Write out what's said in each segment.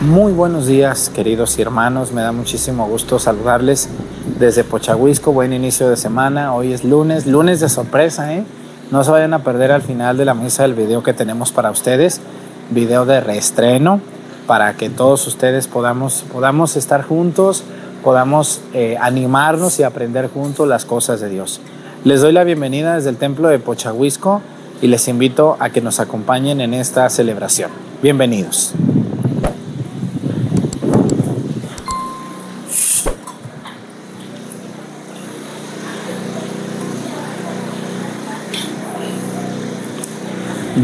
Muy buenos días, queridos hermanos. Me da muchísimo gusto saludarles desde Pochahuisco. Buen inicio de semana. Hoy es lunes, lunes de sorpresa, ¿eh? No se vayan a perder al final de la misa el video que tenemos para ustedes, video de reestreno, para que todos ustedes podamos, podamos estar juntos, podamos eh, animarnos y aprender juntos las cosas de Dios. Les doy la bienvenida desde el templo de Pochahuisco y les invito a que nos acompañen en esta celebración. Bienvenidos.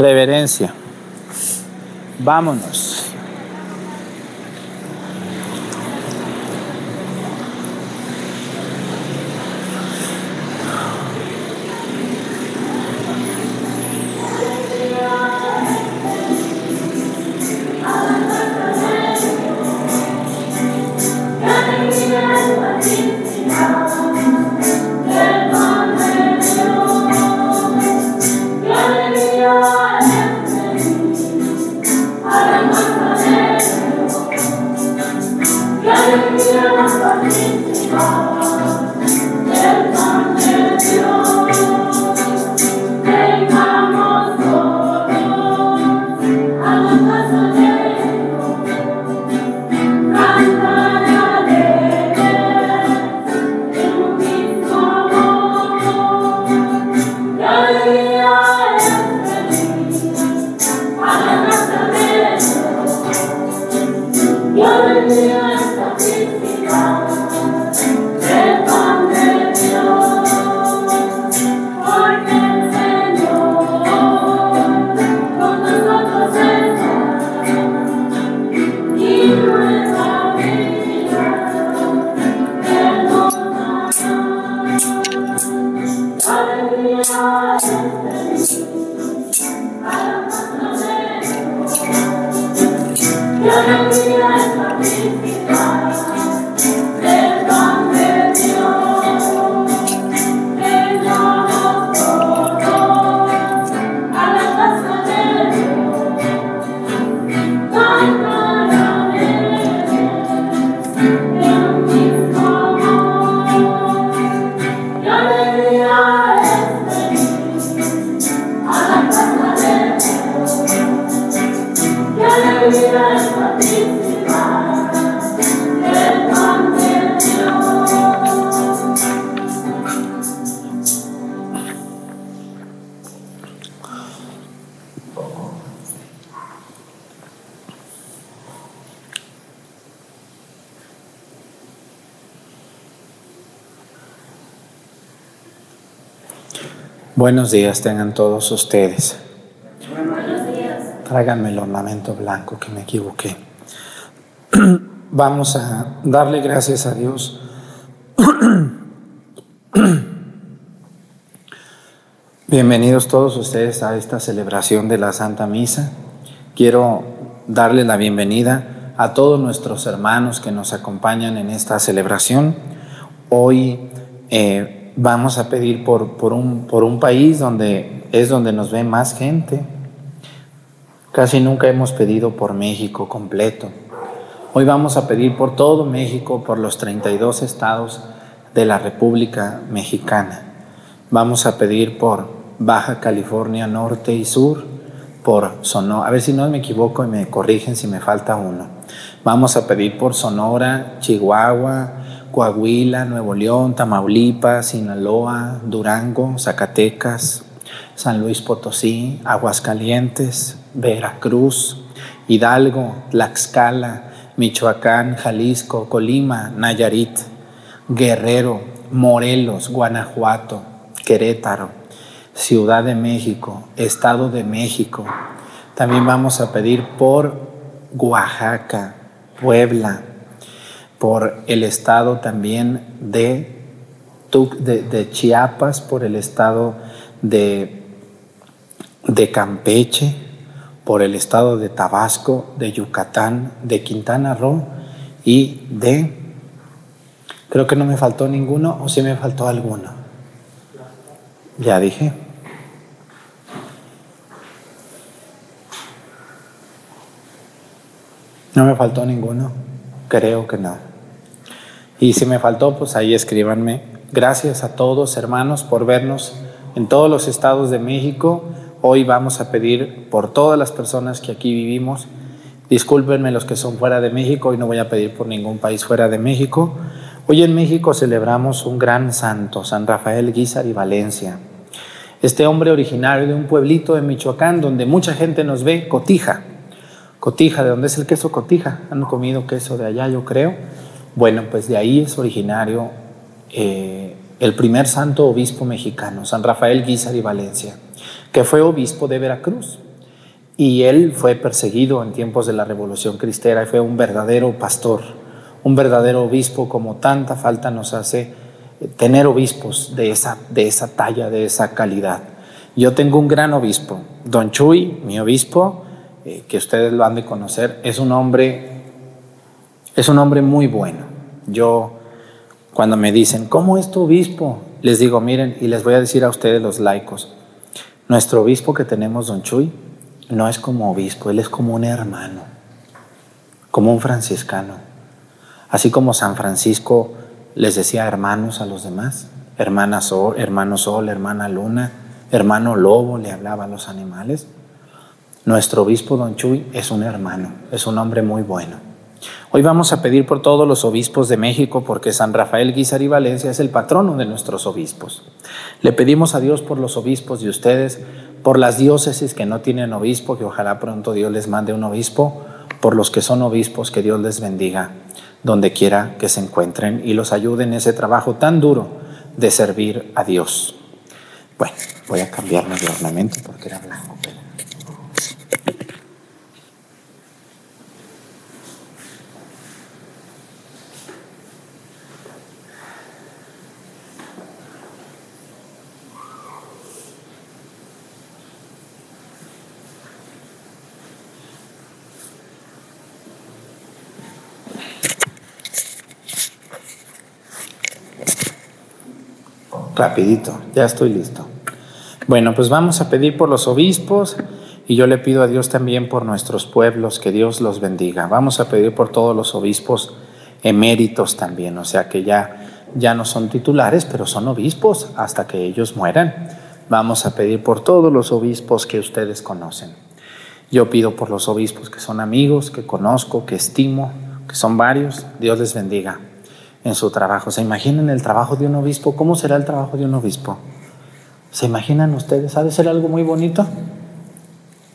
Reverencia. Vámonos. Buenos días tengan todos ustedes. Buenos días. Tráiganme el ornamento blanco que me equivoqué. Vamos a darle gracias a Dios. Bienvenidos todos ustedes a esta celebración de la Santa Misa. Quiero darle la bienvenida a todos nuestros hermanos que nos acompañan en esta celebración. Hoy eh, vamos a pedir por, por, un, por un país donde es donde nos ve más gente. Casi nunca hemos pedido por México completo. Hoy vamos a pedir por todo México, por los 32 estados de la República Mexicana. Vamos a pedir por Baja California Norte y Sur, por Sonora. A ver si no me equivoco y me corrigen si me falta uno. Vamos a pedir por Sonora, Chihuahua, Coahuila, Nuevo León, Tamaulipas, Sinaloa, Durango, Zacatecas, San Luis Potosí, Aguascalientes, Veracruz, Hidalgo, Tlaxcala, Michoacán, Jalisco, Colima, Nayarit, Guerrero, Morelos, Guanajuato, Querétaro, Ciudad de México, Estado de México. También vamos a pedir por Oaxaca, Puebla, por el estado también de, de, Chiapas, por el estado de, de Campeche, por el estado de Tabasco, de Yucatán, de Quintana Roo y de... Creo que no me faltó ninguno o sí me faltó alguno. Ya dije. No me faltó ninguno, creo que no. Y si me faltó, pues ahí escríbanme. Gracias a todos, hermanos, por vernos en todos los estados de México. Hoy vamos a pedir por todas las personas que aquí vivimos. Discúlpenme los que son fuera de México, hoy no voy a pedir por ningún país fuera de México. Hoy en México celebramos un gran santo, San Rafael Guízar y Valencia. Este hombre originario de un pueblito de Michoacán donde mucha gente nos ve, Cotija. Cotija, ¿de dónde es el queso Cotija? Han comido queso de allá, yo creo. Bueno, pues de ahí es originario eh, el primer santo obispo mexicano, San Rafael Guízar y Valencia, que fue obispo de Veracruz. Y él fue perseguido en tiempos de la Revolución Cristera y fue un verdadero pastor, un verdadero obispo, como tanta falta nos hace eh, tener obispos de esa, de esa talla, de esa calidad. Yo tengo un gran obispo, don Chuy, mi obispo, eh, que ustedes lo han de conocer, es un hombre, es un hombre muy bueno. Yo, cuando me dicen, ¿cómo es tu obispo? Les digo, miren, y les voy a decir a ustedes los laicos, nuestro obispo que tenemos, don Chuy, no es como obispo, él es como un hermano, como un franciscano. Así como San Francisco les decía hermanos a los demás, hermana sol, hermano sol, hermana luna, hermano lobo, le hablaba a los animales. Nuestro obispo Don Chuy es un hermano, es un hombre muy bueno. Hoy vamos a pedir por todos los obispos de México porque San Rafael Guizar y Valencia es el patrono de nuestros obispos. Le pedimos a Dios por los obispos de ustedes, por las diócesis que no tienen obispo, que ojalá pronto Dios les mande un obispo, por los que son obispos, que Dios les bendiga donde quiera que se encuentren y los ayude en ese trabajo tan duro de servir a Dios. Bueno, voy a cambiarme de ornamento porque era blanco. Rapidito, ya estoy listo. Bueno, pues vamos a pedir por los obispos y yo le pido a Dios también por nuestros pueblos, que Dios los bendiga. Vamos a pedir por todos los obispos eméritos también, o sea que ya, ya no son titulares, pero son obispos hasta que ellos mueran. Vamos a pedir por todos los obispos que ustedes conocen. Yo pido por los obispos que son amigos, que conozco, que estimo, que son varios. Dios les bendiga en su trabajo. ¿Se imaginan el trabajo de un obispo? ¿Cómo será el trabajo de un obispo? ¿Se imaginan ustedes? ¿Ha de ser algo muy bonito?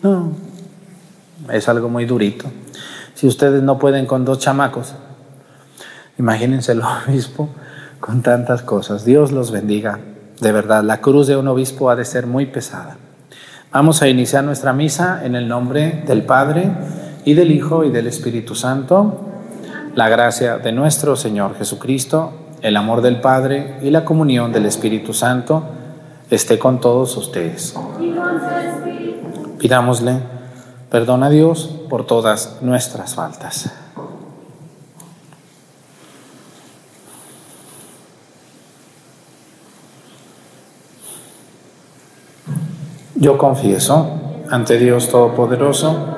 No, es algo muy durito. Si ustedes no pueden con dos chamacos, imagínense el obispo con tantas cosas. Dios los bendiga. De verdad, la cruz de un obispo ha de ser muy pesada. Vamos a iniciar nuestra misa en el nombre del Padre y del Hijo y del Espíritu Santo. La gracia de nuestro Señor Jesucristo, el amor del Padre y la comunión del Espíritu Santo esté con todos ustedes. Pidámosle perdón a Dios por todas nuestras faltas. Yo confieso ante Dios Todopoderoso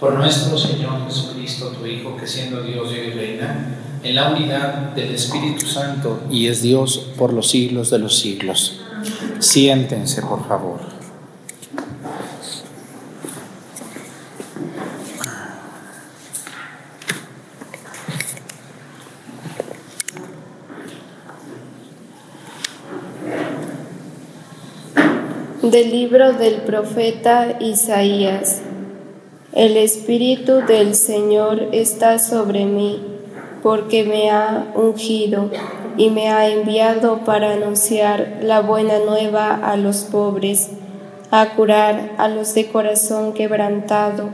Por nuestro Señor Jesucristo, tu Hijo, que siendo Dios y reina, en la unidad del Espíritu Santo y es Dios por los siglos de los siglos. Siéntense, por favor. Del libro del profeta Isaías. El Espíritu del Señor está sobre mí porque me ha ungido y me ha enviado para anunciar la buena nueva a los pobres, a curar a los de corazón quebrantado,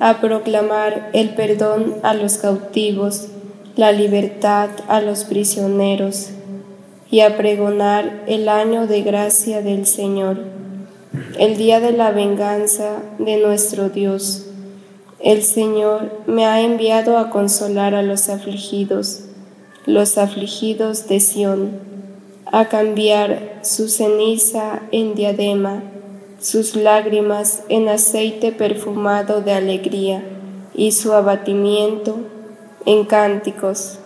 a proclamar el perdón a los cautivos, la libertad a los prisioneros, y a pregonar el año de gracia del Señor, el día de la venganza de nuestro Dios el Señor me ha enviado a consolar a los afligidos, los afligidos de Sión, a cambiar su ceniza en diadema, sus lágrimas en aceite perfumado de alegría y su abatimiento en cánticos.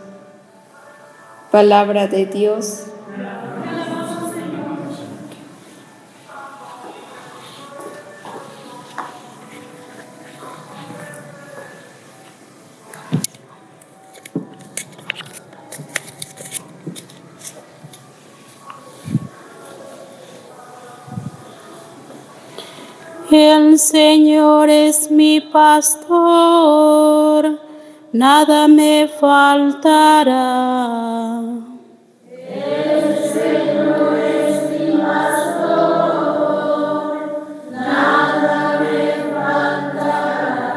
Palabra de Dios. El Señor es mi pastor, nada me faltará. El Señor es mi pastor, nada me faltará.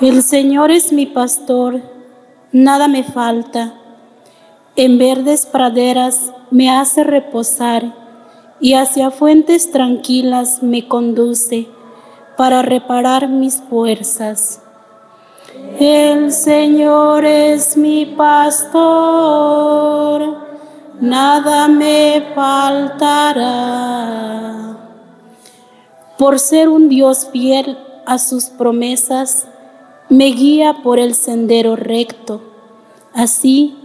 El Señor es mi pastor, nada me falta. En verdes praderas me hace reposar y hacia fuentes tranquilas me conduce para reparar mis fuerzas. El Señor es mi pastor, nada me faltará. Por ser un Dios fiel a sus promesas, me guía por el sendero recto. Así,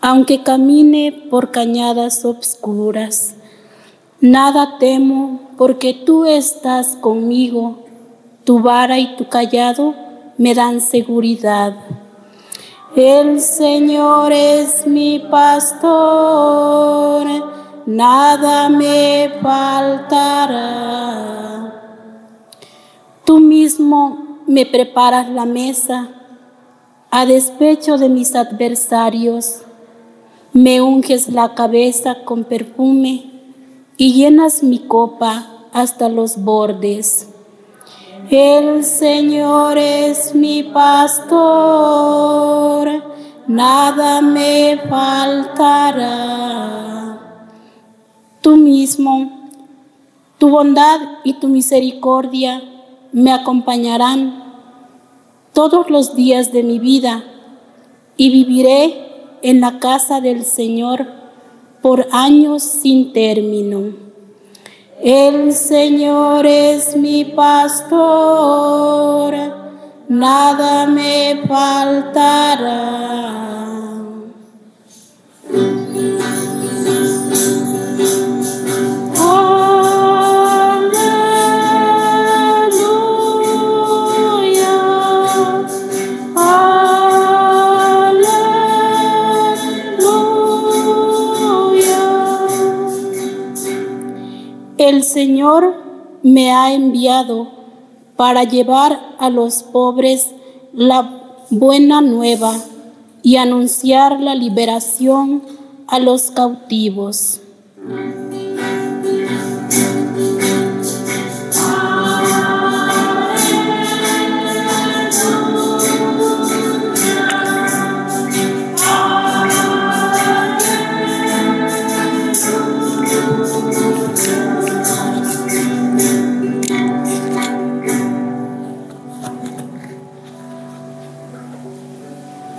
aunque camine por cañadas obscuras, Nada temo porque tú estás conmigo, tu vara y tu callado me dan seguridad. El Señor es mi pastor, nada me faltará. Tú mismo me preparas la mesa a despecho de mis adversarios, me unges la cabeza con perfume y llenas mi copa hasta los bordes. El Señor es mi pastor, nada me faltará. Tú mismo, tu bondad y tu misericordia me acompañarán todos los días de mi vida y viviré en la casa del Señor por años sin término. El Señor es mi pastor, nada me faltará. Señor me ha enviado para llevar a los pobres la buena nueva y anunciar la liberación a los cautivos.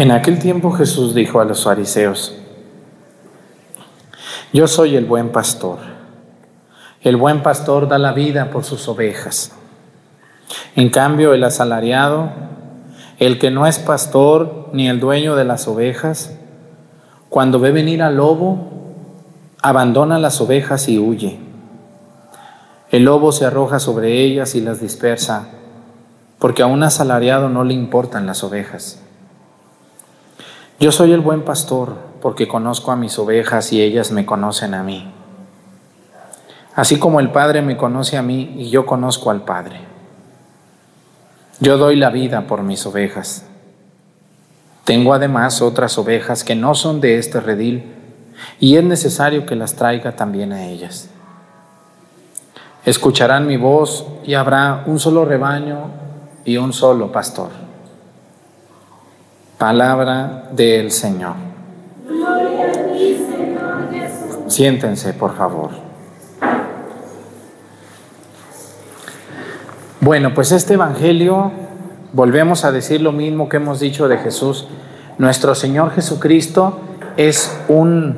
En aquel tiempo Jesús dijo a los fariseos, Yo soy el buen pastor. El buen pastor da la vida por sus ovejas. En cambio, el asalariado, el que no es pastor ni el dueño de las ovejas, cuando ve venir al lobo, abandona las ovejas y huye. El lobo se arroja sobre ellas y las dispersa, porque a un asalariado no le importan las ovejas. Yo soy el buen pastor, porque conozco a mis ovejas y ellas me conocen a mí. Así como el Padre me conoce a mí y yo conozco al Padre. Yo doy la vida por mis ovejas. Tengo además otras ovejas que no son de este redil y es necesario que las traiga también a ellas. Escucharán mi voz y habrá un solo rebaño y un solo pastor. Palabra del Señor. Gloria a ti, Señor Jesús. Siéntense, por favor. Bueno, pues este Evangelio, volvemos a decir lo mismo que hemos dicho de Jesús. Nuestro Señor Jesucristo es un,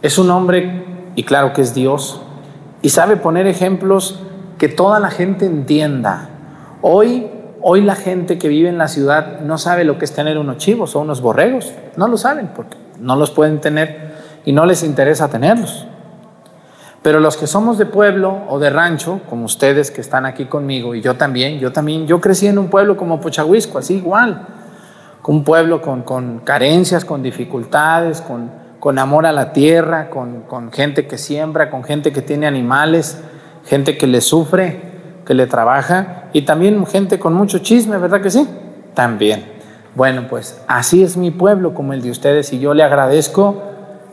es un hombre, y claro que es Dios, y sabe poner ejemplos que toda la gente entienda. Hoy, hoy la gente que vive en la ciudad no sabe lo que es tener unos chivos o unos borregos. No lo saben porque no los pueden tener y no les interesa tenerlos. Pero los que somos de pueblo o de rancho, como ustedes que están aquí conmigo, y yo también, yo también, yo crecí en un pueblo como Pochahuisco, así igual, un pueblo con, con carencias, con dificultades, con, con amor a la tierra, con, con gente que siembra, con gente que tiene animales, gente que le sufre, que le trabaja, y también gente con mucho chisme, ¿verdad que sí? También. Bueno, pues así es mi pueblo como el de ustedes, y yo le agradezco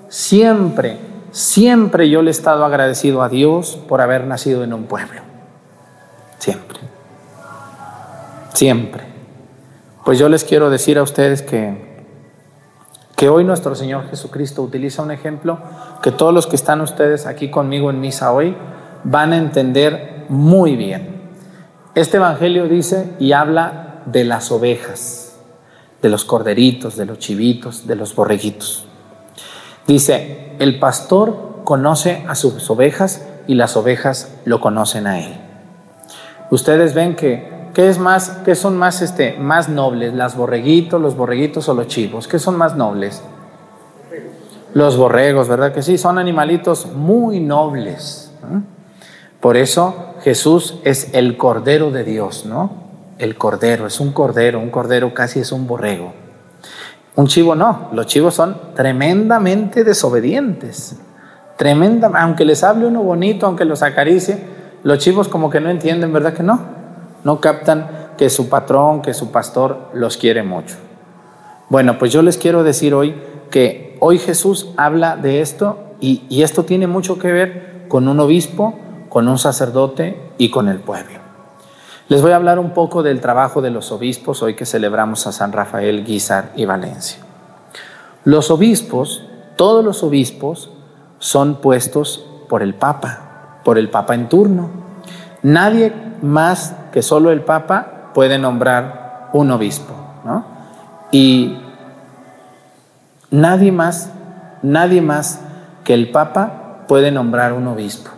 siempre Siempre yo le he estado agradecido a Dios por haber nacido en un pueblo. Siempre. Siempre. Pues yo les quiero decir a ustedes que, que hoy nuestro Señor Jesucristo utiliza un ejemplo que todos los que están ustedes aquí conmigo en misa hoy van a entender muy bien. Este Evangelio dice y habla de las ovejas, de los corderitos, de los chivitos, de los borreguitos. Dice, el pastor conoce a sus ovejas y las ovejas lo conocen a él. Ustedes ven que ¿qué es más qué son más este más nobles, las borreguitos, los borreguitos o los chivos? ¿Qué son más nobles? Los borregos, ¿verdad que sí? Son animalitos muy nobles. ¿no? Por eso Jesús es el cordero de Dios, ¿no? El cordero, es un cordero, un cordero casi es un borrego. Un chivo no, los chivos son tremendamente desobedientes. Tremenda, aunque les hable uno bonito, aunque los acaricie, los chivos como que no entienden, ¿verdad que no? No captan que su patrón, que su pastor los quiere mucho. Bueno, pues yo les quiero decir hoy que hoy Jesús habla de esto y, y esto tiene mucho que ver con un obispo, con un sacerdote y con el pueblo. Les voy a hablar un poco del trabajo de los obispos hoy que celebramos a San Rafael, Guizar y Valencia. Los obispos, todos los obispos, son puestos por el Papa, por el Papa en turno. Nadie más que solo el Papa puede nombrar un obispo, ¿no? Y nadie más, nadie más que el Papa puede nombrar un obispo.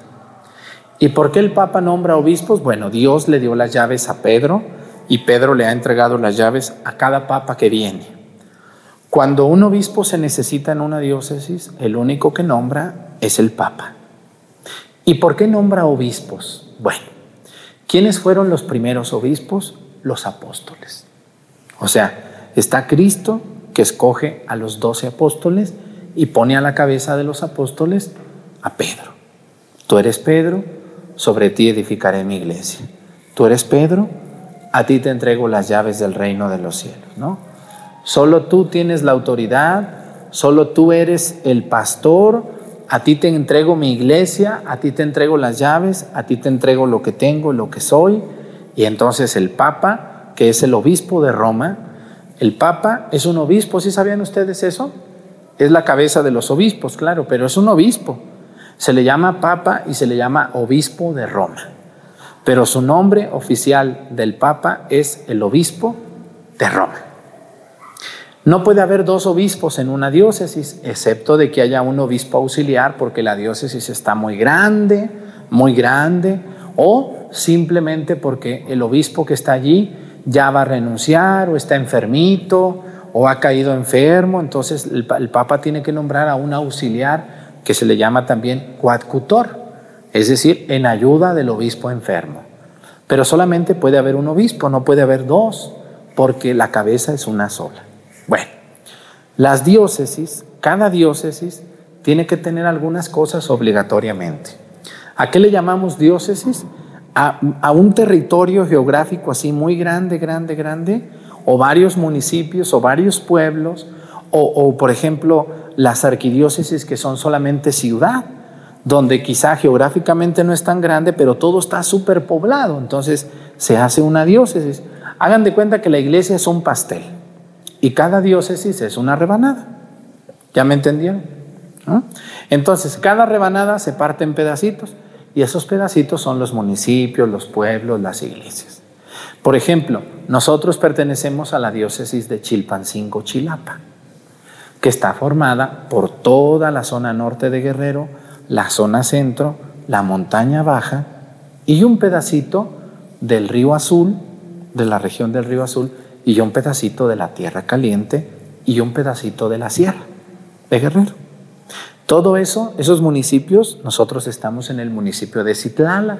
¿Y por qué el Papa nombra obispos? Bueno, Dios le dio las llaves a Pedro y Pedro le ha entregado las llaves a cada papa que viene. Cuando un obispo se necesita en una diócesis, el único que nombra es el Papa. ¿Y por qué nombra obispos? Bueno, ¿quiénes fueron los primeros obispos? Los apóstoles. O sea, está Cristo que escoge a los doce apóstoles y pone a la cabeza de los apóstoles a Pedro. Tú eres Pedro, sobre ti edificaré mi iglesia. Tú eres Pedro, a ti te entrego las llaves del reino de los cielos, ¿no? Solo tú tienes la autoridad, solo tú eres el pastor, a ti te entrego mi iglesia, a ti te entrego las llaves, a ti te entrego lo que tengo, lo que soy. Y entonces el Papa, que es el obispo de Roma, el Papa es un obispo, ¿sí sabían ustedes eso? Es la cabeza de los obispos, claro, pero es un obispo. Se le llama Papa y se le llama obispo de Roma. Pero su nombre oficial del Papa es el obispo de Roma. No puede haber dos obispos en una diócesis, excepto de que haya un obispo auxiliar porque la diócesis está muy grande, muy grande, o simplemente porque el obispo que está allí ya va a renunciar o está enfermito o ha caído enfermo, entonces el, Papa tiene que nombrar a un auxiliar que se le llama también coadjutor, es decir, en ayuda del obispo enfermo. Pero solamente puede haber un obispo, no puede haber dos, porque la cabeza es una sola. Bueno, las diócesis, cada diócesis tiene que tener algunas cosas obligatoriamente. ¿A qué le llamamos diócesis? A, a, un territorio geográfico así muy grande, grande, grande, o varios municipios o varios pueblos, o, por ejemplo las arquidiócesis que son solamente ciudad, donde quizá geográficamente no es tan grande, pero todo está súper poblado, entonces se hace una diócesis. Hagan de cuenta que la iglesia es un pastel y cada diócesis es una rebanada. ¿Ya me entendieron? Entonces, cada rebanada se parte en pedacitos y esos pedacitos son los municipios, los pueblos, las iglesias. Por ejemplo, nosotros pertenecemos a la diócesis de Chilpancingo, Chilapa, que está formada por toda la zona norte de Guerrero, la zona centro, la montaña baja y un pedacito del río Azul, de la región del río Azul, y un pedacito de la tierra caliente y un pedacito de la sierra de Guerrero. Todo eso, esos municipios, nosotros estamos en el municipio de Citlala,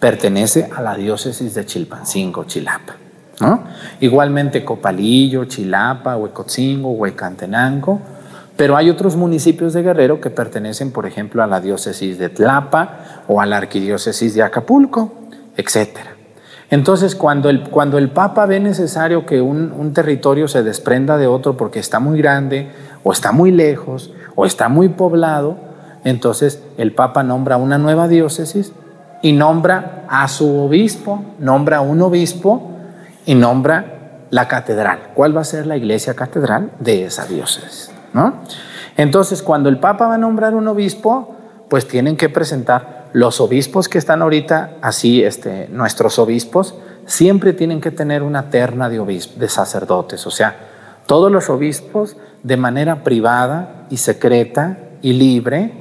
pertenece a la diócesis de Chilpancingo, Chilapa. Igualmente Copalillo, Chilapa, Huecotzingo, Huecantenango, pero hay otros municipios de Guerrero que pertenecen, por ejemplo, a la diócesis de Tlapa o a la arquidiócesis de Acapulco, etc. Entonces, cuando el, cuando el Papa ve necesario que un, un territorio se desprenda de otro porque está muy grande o está muy lejos o está muy poblado, entonces el Papa nombra una nueva diócesis y nombra a su obispo, nombra un obispo y nombra la catedral. ¿Cuál va a ser la iglesia catedral de esa diócesis? ¿no? Entonces, cuando el Papa va a nombrar un obispo, pues tienen que presentar los obispos que están ahorita, así este, nuestros obispos, siempre tienen que tener una terna de, de sacerdotes, o sea, todos los obispos de manera privada y secreta y libre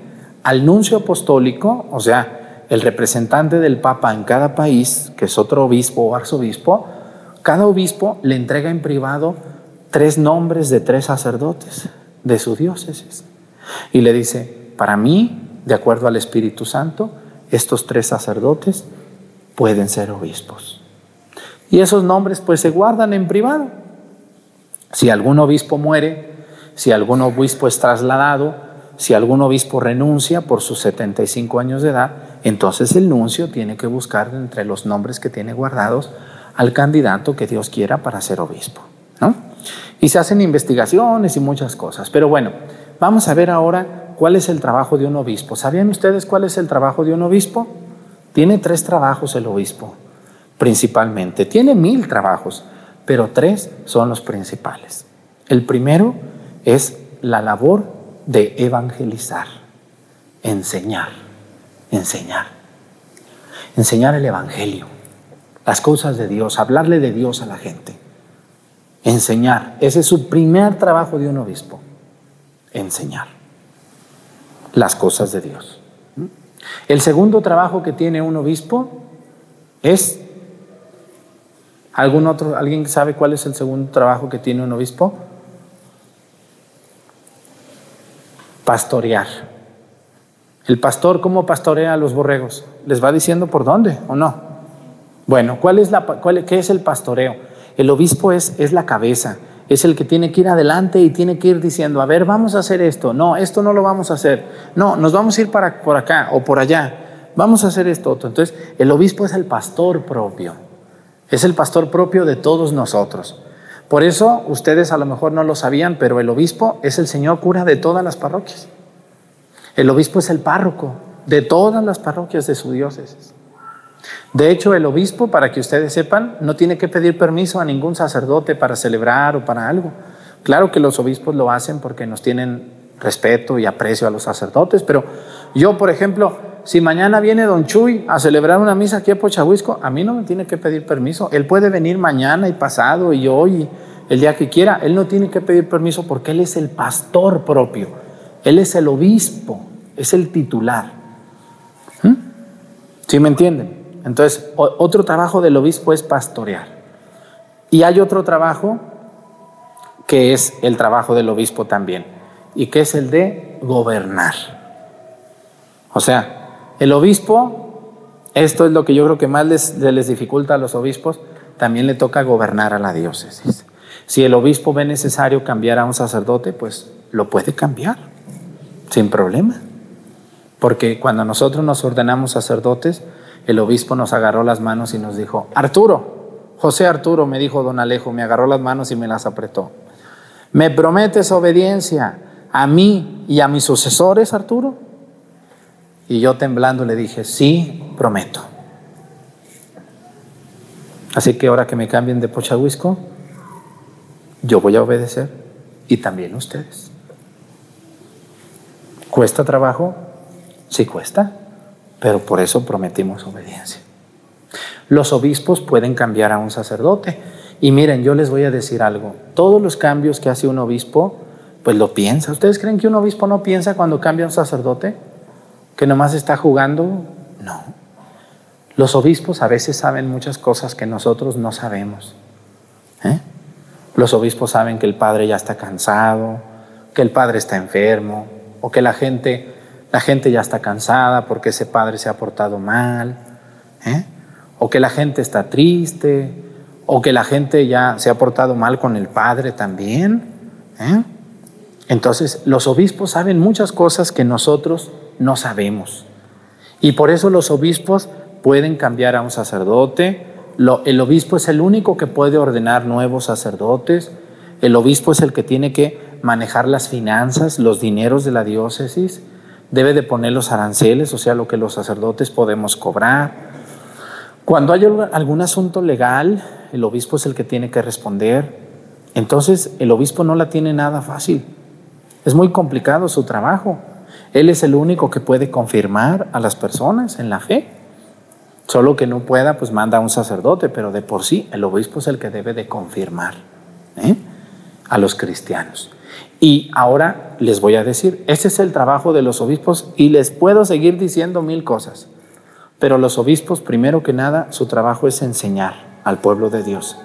al nuncio apostólico, o sea, el representante del Papa en cada país, que es otro obispo o arzobispo, cada obispo le entrega en privado tres nombres de tres sacerdotes de su diócesis. Y le dice, para mí, de acuerdo al Espíritu Santo, estos tres sacerdotes pueden ser obispos. Y esos nombres pues se guardan en privado. Si algún obispo muere, si algún obispo es trasladado, si algún obispo renuncia por sus 75 años de edad, entonces el nuncio tiene que buscar entre los nombres que tiene guardados al candidato que Dios quiera para ser obispo. ¿no? Y se hacen investigaciones y muchas cosas. Pero bueno, vamos a ver ahora cuál es el trabajo de un obispo. ¿Sabían ustedes cuál es el trabajo de un obispo? Tiene tres trabajos el obispo, principalmente. Tiene mil trabajos, pero tres son los principales. El primero es la labor de evangelizar, enseñar, enseñar. Enseñar el Evangelio las cosas de Dios, hablarle de Dios a la gente, enseñar. Ese es su primer trabajo de un obispo, enseñar las cosas de Dios. El segundo trabajo que tiene un obispo es ¿Algún otro, ¿Alguien sabe cuál es el segundo trabajo que tiene un obispo? Pastorear. El pastor, ¿cómo pastorea a los borregos? ¿Les va diciendo por dónde o no? Bueno, ¿cuál es la, ¿qué es el pastoreo? El obispo es, es la cabeza, es el que tiene que ir adelante y tiene que ir diciendo, a ver, vamos a hacer esto, no, esto no lo vamos a hacer, no, nos vamos a ir para, por acá o por allá, vamos a hacer esto otro. Entonces, el obispo es el pastor propio, es el pastor propio de todos nosotros. Por eso ustedes a lo mejor no lo sabían, pero el obispo es el señor cura de todas las parroquias. El obispo es el párroco de todas las parroquias de su diócesis. De hecho, el obispo, para que ustedes sepan, no tiene que pedir permiso a ningún sacerdote para celebrar o para algo. Claro que los obispos lo hacen porque nos tienen respeto y aprecio a los sacerdotes, pero yo, por ejemplo, si mañana viene don Chuy a celebrar una misa aquí a Pochahuisco, a mí no me tiene que pedir permiso. Él puede venir mañana y pasado y hoy, el día que quiera. Él no tiene que pedir permiso porque él es el pastor propio. Él es el obispo, es el titular. ¿Mm? ¿Sí me entienden? Entonces, otro trabajo del obispo es pastorear. Y hay otro trabajo que es el trabajo del obispo también, y que es el de gobernar. O sea, el obispo, esto es lo que yo creo que más les, les dificulta a los obispos, también le toca gobernar a la diócesis. Si el obispo ve necesario cambiar a un sacerdote, pues lo puede cambiar, sin problema. Porque cuando nosotros nos ordenamos sacerdotes, el obispo nos agarró las manos y nos dijo, Arturo, José Arturo, me dijo don Alejo, me agarró las manos y me las apretó. ¿Me prometes obediencia a mí y a mis sucesores, Arturo? Y yo temblando le dije, sí, prometo. Así que ahora que me cambien de Pochahuisco, yo voy a obedecer y también ustedes. ¿Cuesta trabajo? Sí cuesta, pero por eso prometimos obediencia. Los obispos pueden cambiar a un sacerdote y miren, yo les voy a decir algo. Todos los cambios que hace un obispo, pues lo piensa. ¿Ustedes creen que un obispo no piensa cuando cambia un sacerdote? ¿Que nomás está jugando? No. Los obispos a veces saben muchas cosas que nosotros no sabemos. ¿eh? Los obispos saben que el padre ya está cansado, que el padre está enfermo, o que la gente, la gente ya está cansada porque ese padre se ha portado mal, ¿eh? o que la gente está triste, o que la gente ya se ha portado mal con el Padre también. ¿eh? Entonces, los obispos saben muchas cosas que nosotros no sabemos. Y por eso los obispos pueden cambiar a un sacerdote. el obispo es el único que puede ordenar nuevos sacerdotes. El obispo es el que tiene que manejar las finanzas, los dineros de la diócesis. Debe de poner los aranceles, o sea, lo que los sacerdotes podemos cobrar. Cuando hay algún asunto legal, el obispo es el que tiene que responder. Entonces, el obispo no la tiene nada fácil. Es muy complicado su trabajo. Él es el único que puede confirmar a las personas en la fe. Solo que no pueda, pues manda a un sacerdote, pero de por sí el obispo es el que debe de confirmar ¿eh? a los cristianos. Y ahora les voy a decir, ese es el trabajo de los obispos y les puedo seguir diciendo mil cosas. Pero los obispos, primero que nada, su trabajo es enseñar al pueblo de Dios.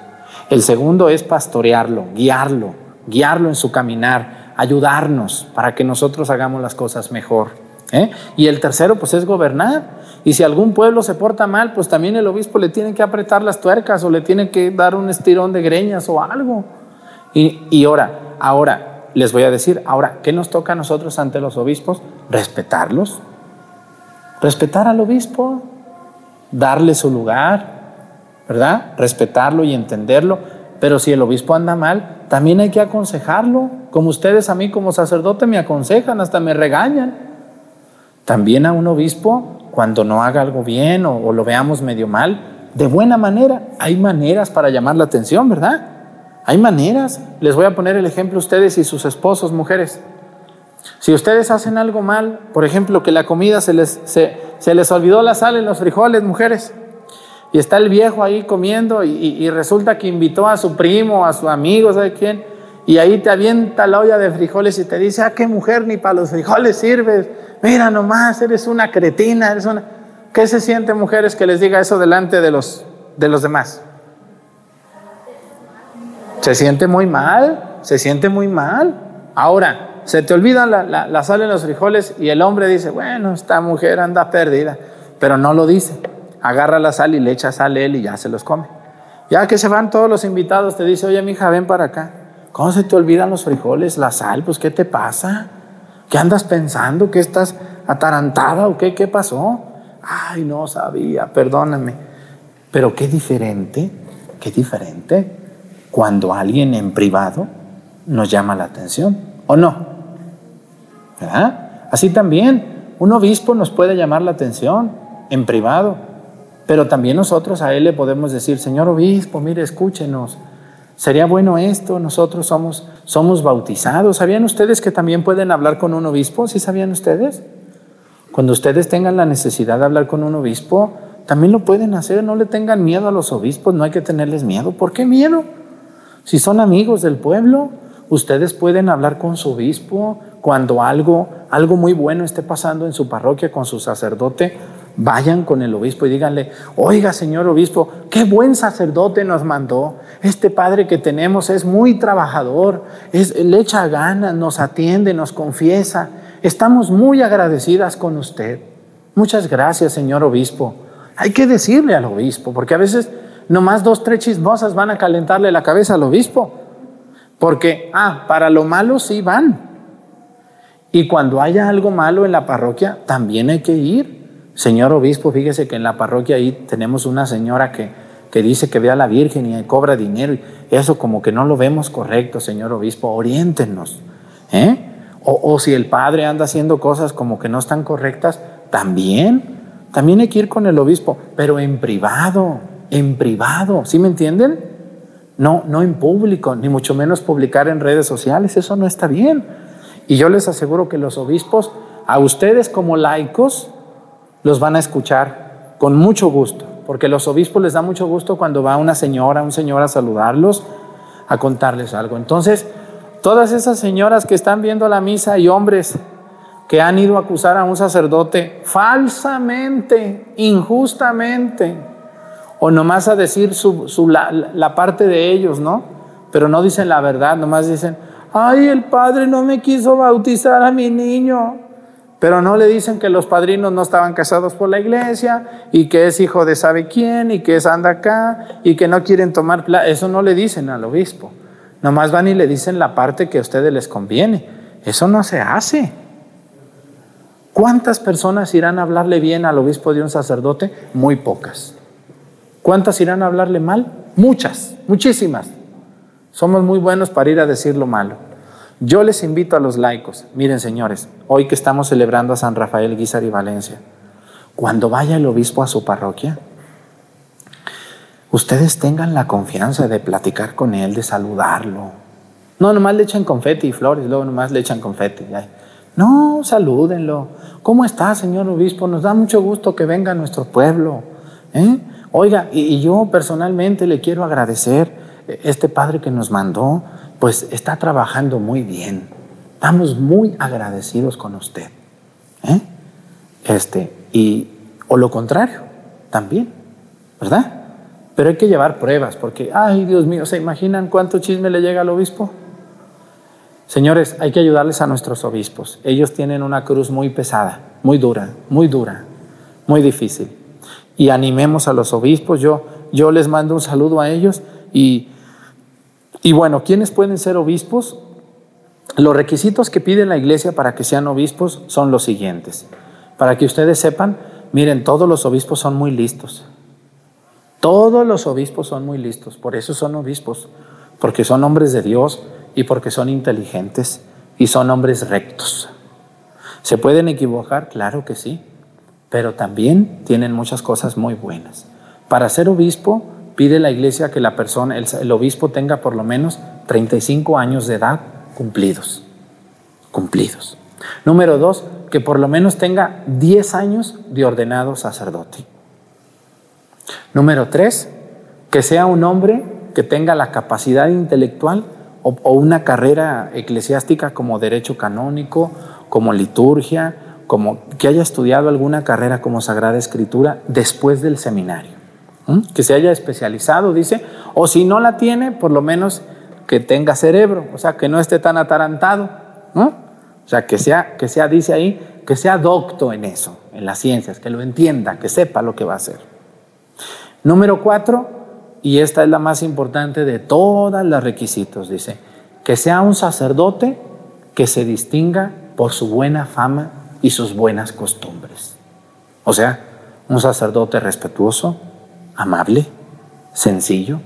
El segundo es pastorearlo, guiarlo, guiarlo en su caminar, ayudarnos para que nosotros hagamos las cosas mejor. ¿eh? Y el tercero, pues es gobernar. Y si algún pueblo se porta mal, pues también el obispo le tiene que apretar las tuercas o le tiene que dar un estirón de greñas o algo. Y, y ahora, ahora, les voy a decir, ahora, ¿qué nos toca a nosotros ante los obispos? Respetarlos, Respetar al obispo, darle su lugar, ¿verdad? Respetarlo y entenderlo. Pero si el obispo anda mal, también hay que aconsejarlo, como ustedes a mí como sacerdote me aconsejan, hasta me regañan. También a un obispo, cuando no haga algo bien o, o lo veamos medio mal, de buena manera, hay maneras para llamar la atención, ¿verdad? Hay maneras. Les voy a poner el ejemplo ustedes y sus esposos, mujeres. Si ustedes hacen algo mal, por ejemplo, que la comida se les, se, les olvidó la sal en los frijoles, mujeres, y está el viejo ahí comiendo y, resulta que invitó a su primo, a su amigo, ¿sabe quién? Y ahí te avienta la olla de frijoles y te dice, ah, qué mujer, ni para los frijoles sirves. Mira nomás, eres una cretina, eres una... ¿Qué se siente, mujeres, que les diga eso delante de los, de los demás? Se siente muy mal, se siente muy mal. Ahora, se te olvida la, sal en los frijoles y el hombre dice, bueno, esta mujer anda perdida, pero no lo dice. Agarra la sal y le echa sal él y ya se los come. Ya que se van todos los invitados, te dice, oye, mija, ven para acá. ¿Cómo se te olvidan los frijoles, la sal? Pues, ¿qué te pasa? ¿Qué andas pensando? ¿Qué estás atarantada o qué? ¿Qué pasó? ay, no sabía, perdóname. Pero qué diferente, qué diferente cuando alguien en privado nos llama la atención, ¿o no? ¿Verdad? Así también, un obispo nos puede llamar la atención en privado, pero también nosotros a él le podemos decir, Señor obispo, mire, escúchenos, sería bueno esto, nosotros somos, somos bautizados. ¿Sabían ustedes que también pueden hablar con un obispo? ¿Sí sabían ustedes? Cuando ustedes tengan la necesidad de hablar con un obispo, también lo pueden hacer, no le tengan miedo a los obispos, no hay que tenerles miedo. ¿Por qué miedo? Si son amigos del pueblo, ustedes pueden hablar con su obispo cuando algo, algo muy bueno esté pasando en su parroquia con su sacerdote. Vayan con el obispo y díganle, oiga señor obispo, qué buen sacerdote nos mandó. Este padre que tenemos es muy trabajador, es, le echa ganas, nos atiende, nos confiesa. Estamos muy agradecidas con usted. Muchas gracias, señor obispo. Hay que decirle al obispo, porque a veces nomás dos, tres chismosas van a calentarle la cabeza al obispo. Porque, ah, para lo malo sí van. Y cuando haya algo malo en la parroquia, también hay que ir. Señor obispo, fíjese que en la parroquia ahí tenemos una señora que, que dice que ve a la Virgen y cobra dinero. Eso como que no lo vemos correcto, señor obispo. Oriéntenos. ¿eh? O, o si el padre anda haciendo cosas como que no están correctas, también. También hay que ir con el obispo, pero en privado, en privado, ¿sí me entienden? No, no en público, ni mucho menos publicar en redes sociales, eso no está bien. Y yo les aseguro que los obispos, a ustedes como laicos, los van a escuchar con mucho gusto, porque los obispos les da mucho gusto cuando va una señora, un señor a saludarlos, a contarles algo. Entonces, todas esas señoras que están viendo la misa y hombres que han ido a acusar a un sacerdote falsamente, injustamente, o nomás a decir su, la, la, parte de ellos, ¿no? Pero no dicen la verdad, nomás dicen, ay, el padre no me quiso bautizar a mi niño. Pero no le dicen que los padrinos no estaban casados por la iglesia y que es hijo de sabe quién y que es anda acá y que no quieren tomar Eso no le dicen al obispo. Nomás van y le dicen la parte que a ustedes les conviene. Eso no se hace. ¿Cuántas personas irán a hablarle bien al obispo de un sacerdote? Muy pocas. ¿Cuántas irán a hablarle mal? Muchas, muchísimas. Somos muy buenos para ir a decir lo malo. Yo les invito a los laicos, miren señores, hoy que estamos celebrando a San Rafael Guizar y Valencia, cuando vaya el obispo a su parroquia, ustedes tengan la confianza de platicar con él, de saludarlo. No, nomás le echan confeti y flores, luego nomás le echan confeti. No, salúdenlo. ¿Cómo está, señor obispo? Nos da mucho gusto que venga a nuestro pueblo. ¿eh? Oiga, y, yo personalmente le quiero agradecer, eh, este padre que nos mandó, pues está trabajando muy bien. Estamos muy agradecidos con usted. ¿eh? Este, y, o lo contrario, también, ¿verdad? Pero hay que llevar pruebas, porque, ay Dios mío, ¿se imaginan cuánto chisme le llega al obispo? Señores, hay que ayudarles a nuestros obispos. Ellos tienen una cruz muy pesada, muy dura, muy dura, muy difícil. Y animemos a los obispos. Yo, yo les mando un saludo a ellos. Y, y bueno, ¿quiénes pueden ser obispos? Los requisitos que pide la iglesia para que sean obispos son los siguientes. Para que ustedes sepan, miren, todos los obispos son muy listos. Todos los obispos son muy listos. Por eso son obispos. Porque son hombres de Dios y porque son inteligentes y son hombres rectos. ¿Se pueden equivocar? Claro que sí, pero también tienen muchas cosas muy buenas. Para ser obispo, pide la iglesia que la persona, el, obispo tenga por lo menos 35 años de edad cumplidos. Cumplidos. Número dos, que por lo menos tenga 10 años de ordenado sacerdote. Número tres, que sea un hombre que tenga la capacidad intelectual o, una carrera eclesiástica como derecho canónico, como liturgia, como que haya estudiado alguna carrera como Sagrada Escritura después del seminario, que se haya especializado, dice, o si no la tiene, por lo menos que tenga cerebro, o sea, que no esté tan atarantado, ¿no? O sea, que sea, que sea, dice ahí, que sea docto en eso, en las ciencias, que lo entienda, que sepa lo que va a hacer. Número cuatro, y esta es la más importante de todas los requisitos, dice, que sea un sacerdote que se distinga por su buena fama y sus buenas costumbres. O sea, un sacerdote respetuoso, amable, sencillo,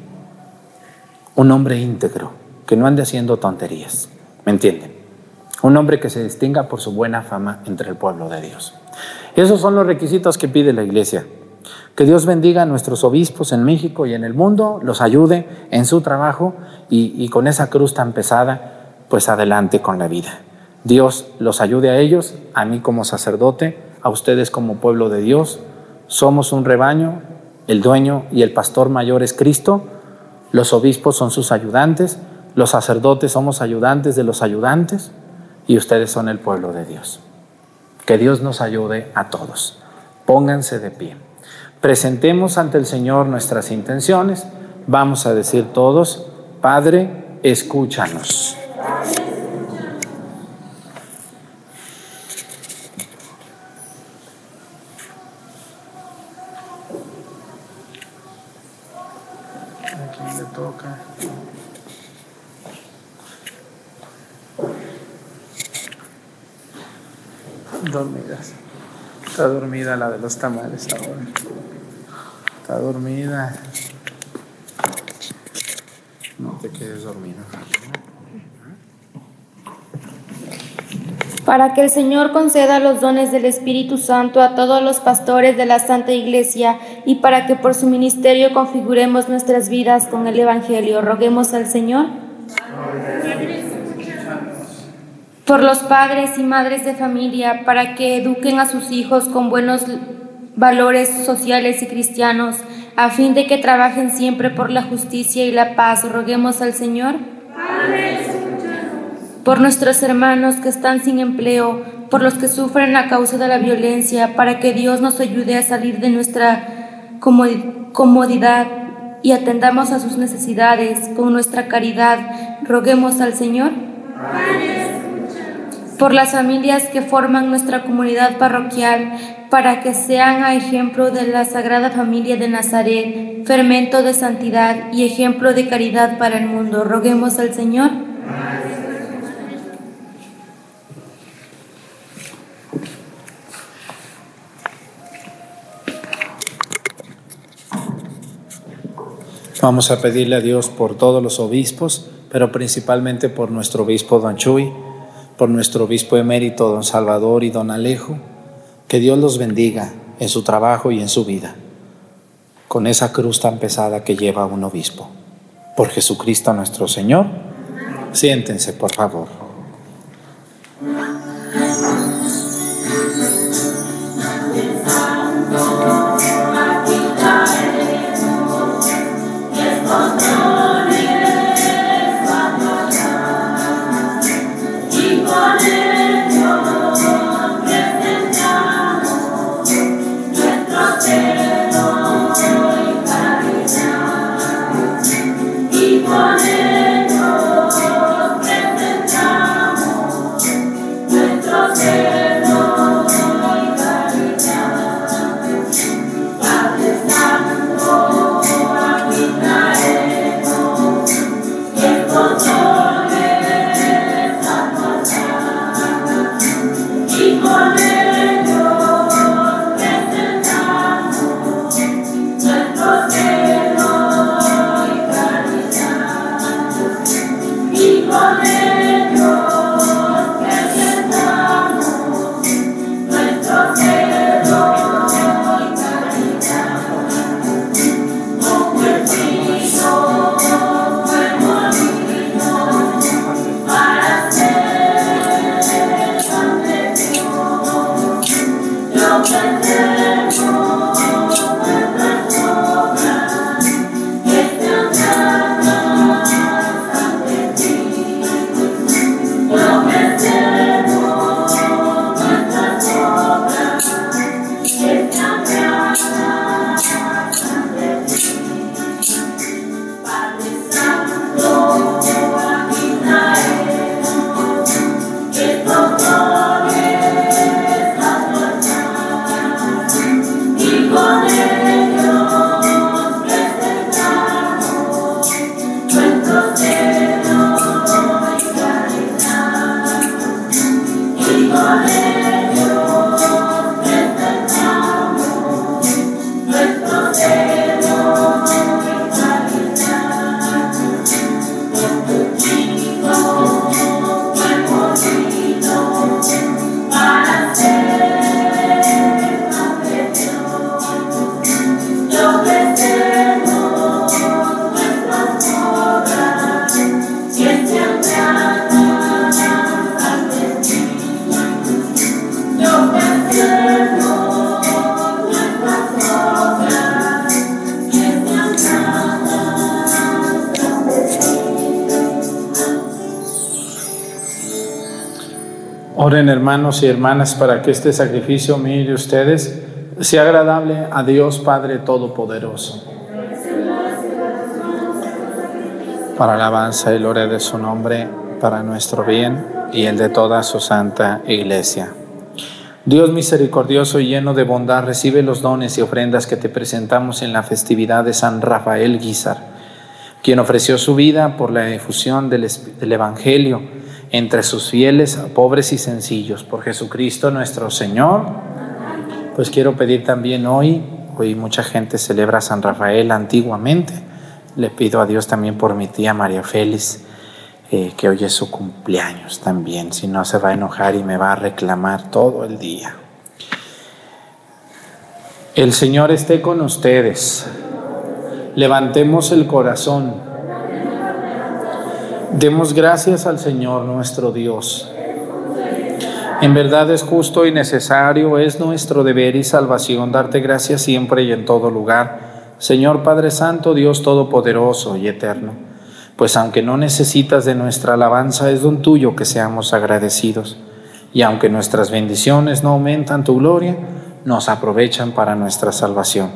un hombre íntegro, que no ande haciendo tonterías, ¿me entienden? Un hombre que se distinga por su buena fama entre el pueblo de Dios. Esos son los requisitos que pide la iglesia. Que Dios bendiga a nuestros obispos en México y en el mundo, los ayude en su trabajo y, y con esa cruz tan pesada, pues adelante con la vida. Dios los ayude a ellos, a mí como sacerdote, a ustedes como pueblo de Dios. Somos un rebaño, el dueño y el pastor mayor es Cristo, los obispos son sus ayudantes, los sacerdotes somos ayudantes de los ayudantes y ustedes son el pueblo de Dios. Que Dios nos ayude a todos. Pónganse de pie. Presentemos ante el Señor nuestras intenciones. Vamos a decir todos, Padre, escúchanos. ¿A quién le toca? Dormidas. Está dormida la de los tamales ahora. Está dormida. No te quedes dormido. para que el Señor conceda los dones del Espíritu Santo a todos los pastores de la Santa Iglesia y para que por su ministerio configuremos nuestras vidas con el Evangelio. Roguemos al Señor. Por los padres y madres de familia, para que eduquen a sus hijos con buenos valores sociales y cristianos, a fin de que trabajen siempre por la justicia y la paz. Roguemos al Señor. por nuestros hermanos que están sin empleo, por los que sufren a causa de la violencia, para que Dios nos ayude a salir de nuestra comodi- comodidad y atendamos a sus necesidades con nuestra caridad. Roguemos al Señor. Por las familias que forman nuestra comunidad parroquial, para que sean a ejemplo de la Sagrada Familia de Nazaret, fermento de santidad y ejemplo de caridad para el mundo. Roguemos al Señor. Vamos a pedirle a Dios por todos los obispos, pero principalmente por nuestro obispo Don Chuy, por nuestro obispo emérito Don Salvador y Don Alejo, que Dios los bendiga en su trabajo y en su vida, con esa cruz tan pesada que lleva un obispo. Por Jesucristo nuestro Señor, siéntense por favor. Hermanos y hermanas para que este sacrificio mío de ustedes sea agradable a Dios Padre Todopoderoso. Para alabanza y gloria de su nombre, para nuestro bien y el de toda su santa iglesia. Dios misericordioso y lleno de bondad, recibe los dones y ofrendas que te presentamos en la festividad de San Rafael Guizar, quien ofreció su vida por la difusión del Evangelio entre sus fieles, pobres y sencillos, por Jesucristo nuestro Señor. Pues quiero pedir también hoy, hoy mucha gente celebra San Rafael antiguamente, le pido a Dios también por mi tía María Félix, eh, que hoy es su cumpleaños también, si no se va a enojar y me va a reclamar todo el día. El Señor esté con ustedes. Levantemos el corazón. Demos gracias al Señor nuestro Dios. En verdad es justo y necesario, es nuestro deber y salvación darte gracias siempre y en todo lugar, Señor Padre Santo, Dios Todopoderoso y Eterno. Pues aunque no necesitas de nuestra alabanza, es don tuyo que seamos agradecidos. Y aunque nuestras bendiciones no aumentan tu gloria, nos aprovechan para nuestra salvación.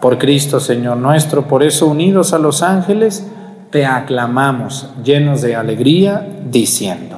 Por Cristo, Señor nuestro, por eso unidos a los ángeles, te aclamamos llenos de alegría, diciendo.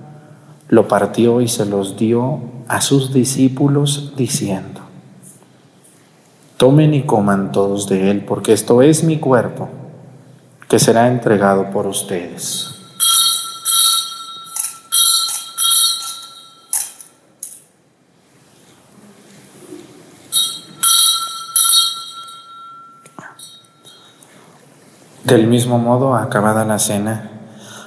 lo partió y se los dio a sus discípulos diciendo, tomen y coman todos de él, porque esto es mi cuerpo, que será entregado por ustedes. Del mismo modo, acabada la cena,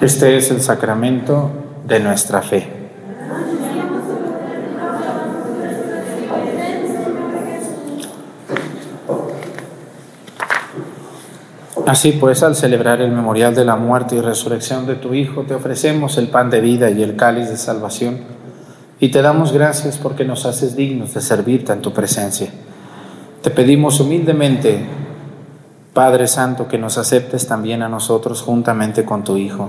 Este es el sacramento de nuestra fe. Así pues, al celebrar el memorial de la muerte y resurrección de tu Hijo, te ofrecemos el pan de vida y el cáliz de salvación, y te damos gracias porque nos haces dignos de servirte en tu presencia. Te pedimos humildemente, Padre Santo, que nos aceptes también a nosotros juntamente con tu Hijo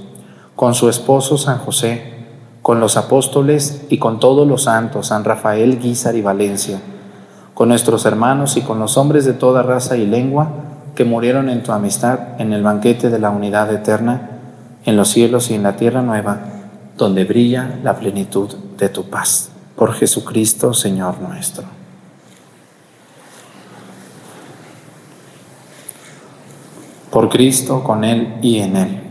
con su esposo San José, con los apóstoles y con todos los santos, San Rafael, Guízar y Valencia con nuestros hermanos y con los hombres de toda raza y lengua que murieron en tu amistad en el banquete de la unidad eterna, en los cielos y en la tierra nueva, donde brilla la plenitud de tu paz. Por Jesucristo, Señor nuestro. Por Cristo, con Él y en Él.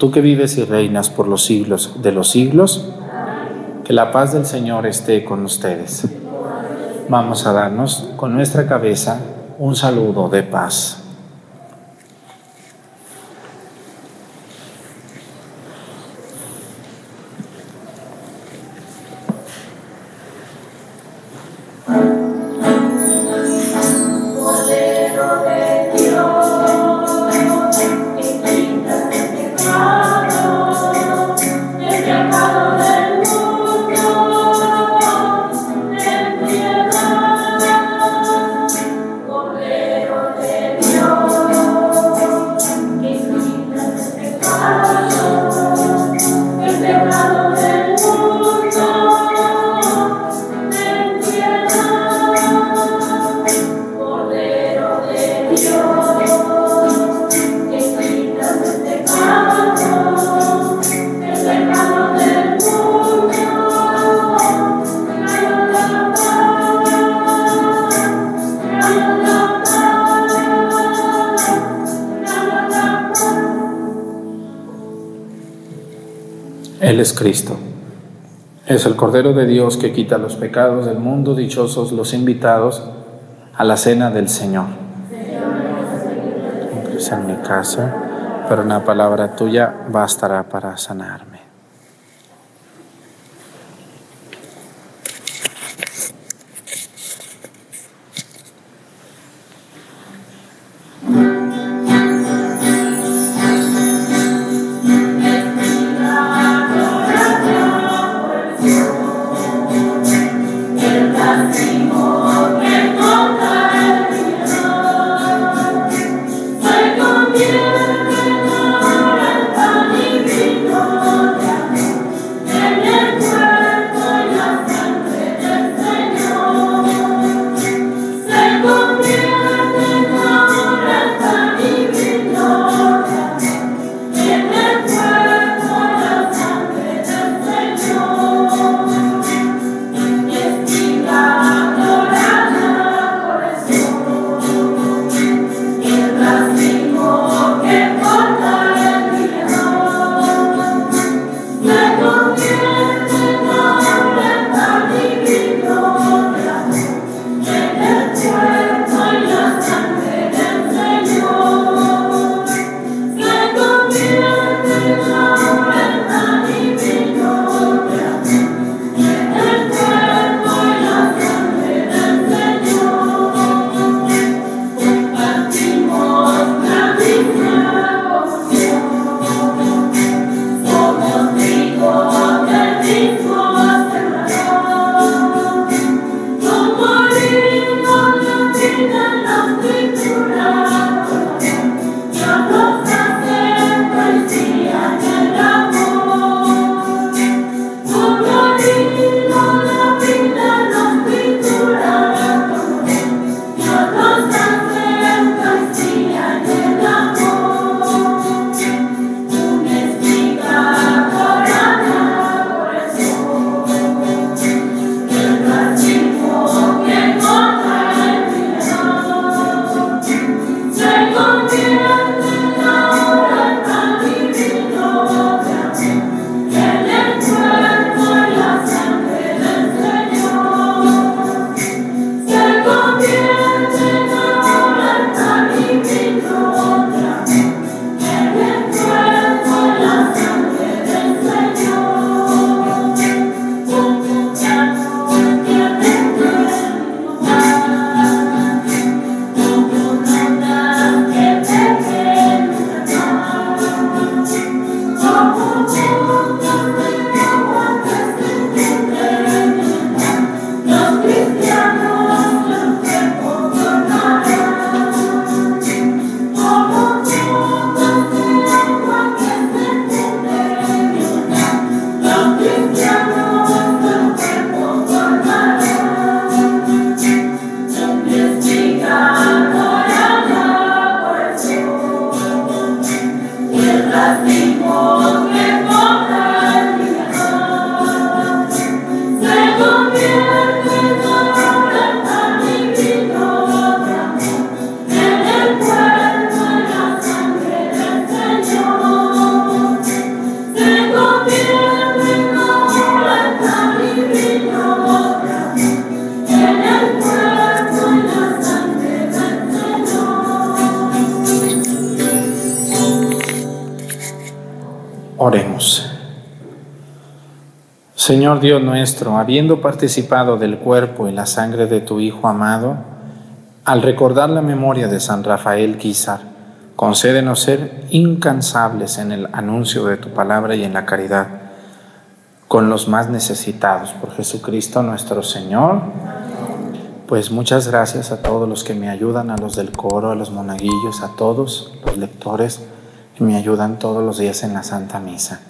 Tú que vives y reinas por los siglos de los siglos, que la paz del Señor esté con ustedes. Vamos a darnos con nuestra cabeza un saludo de paz. Es Cristo. Es el Cordero de Dios que quita los pecados del mundo, dichosos los invitados a la cena del Señor. en mi casa, pero una palabra tuya bastará para sanarme. Señor Dios nuestro, habiendo participado del cuerpo y la sangre de tu Hijo amado, al recordar la memoria de San Rafael Quizar, concédenos ser incansables en el anuncio de tu palabra y en la caridad con los más necesitados por Jesucristo nuestro Señor. Pues muchas gracias a todos los que me ayudan, a los del coro, a los monaguillos, a todos los lectores que me ayudan todos los días en la Santa Misa.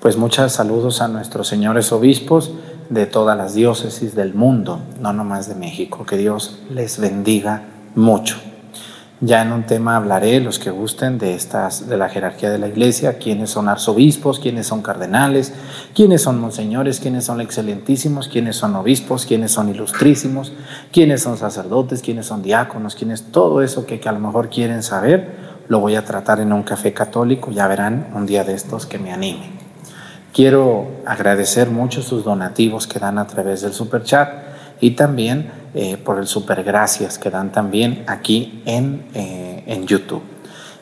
Pues muchos saludos a nuestros señores obispos de todas las diócesis del mundo, no nomás de México. Que Dios les bendiga mucho. Ya en un tema hablaré, los que gusten, de, estas, de la jerarquía de la iglesia, quiénes son arzobispos, quiénes son cardenales, quiénes son monseñores, quiénes son excelentísimos, quiénes son obispos, quiénes son ilustrísimos, quiénes son sacerdotes, quiénes son diáconos, quiénes todo eso que, que a lo mejor quieren saber, lo voy a tratar en un café católico, ya verán un día de estos que me anime. Quiero agradecer mucho sus donativos que dan a través del super chat y también eh, por el super gracias que dan también aquí en, eh, en YouTube.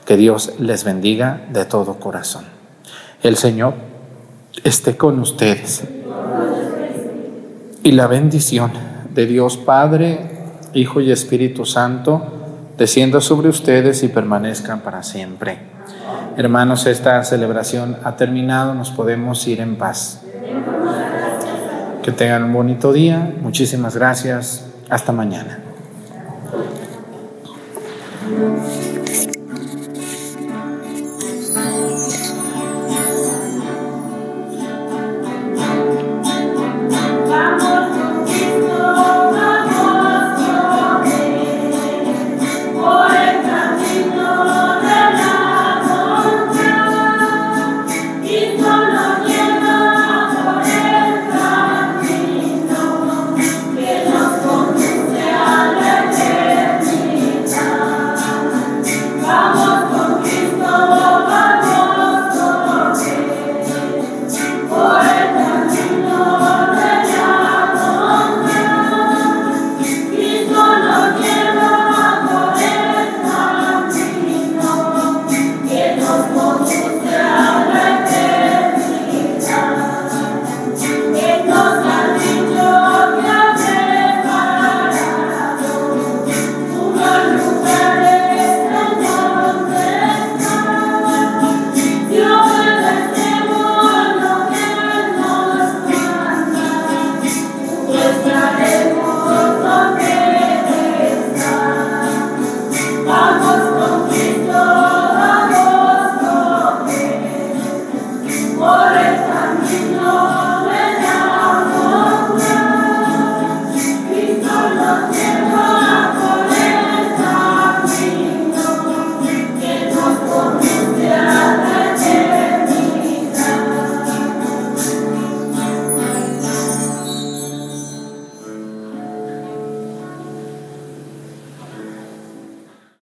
Que Dios les bendiga de todo corazón. El Señor esté con ustedes. Y la bendición de Dios Padre, Hijo y Espíritu Santo descienda sobre ustedes y permanezcan para siempre. Hermanos, esta celebración ha terminado, nos podemos ir en paz. Que tengan un bonito día, muchísimas gracias, hasta mañana.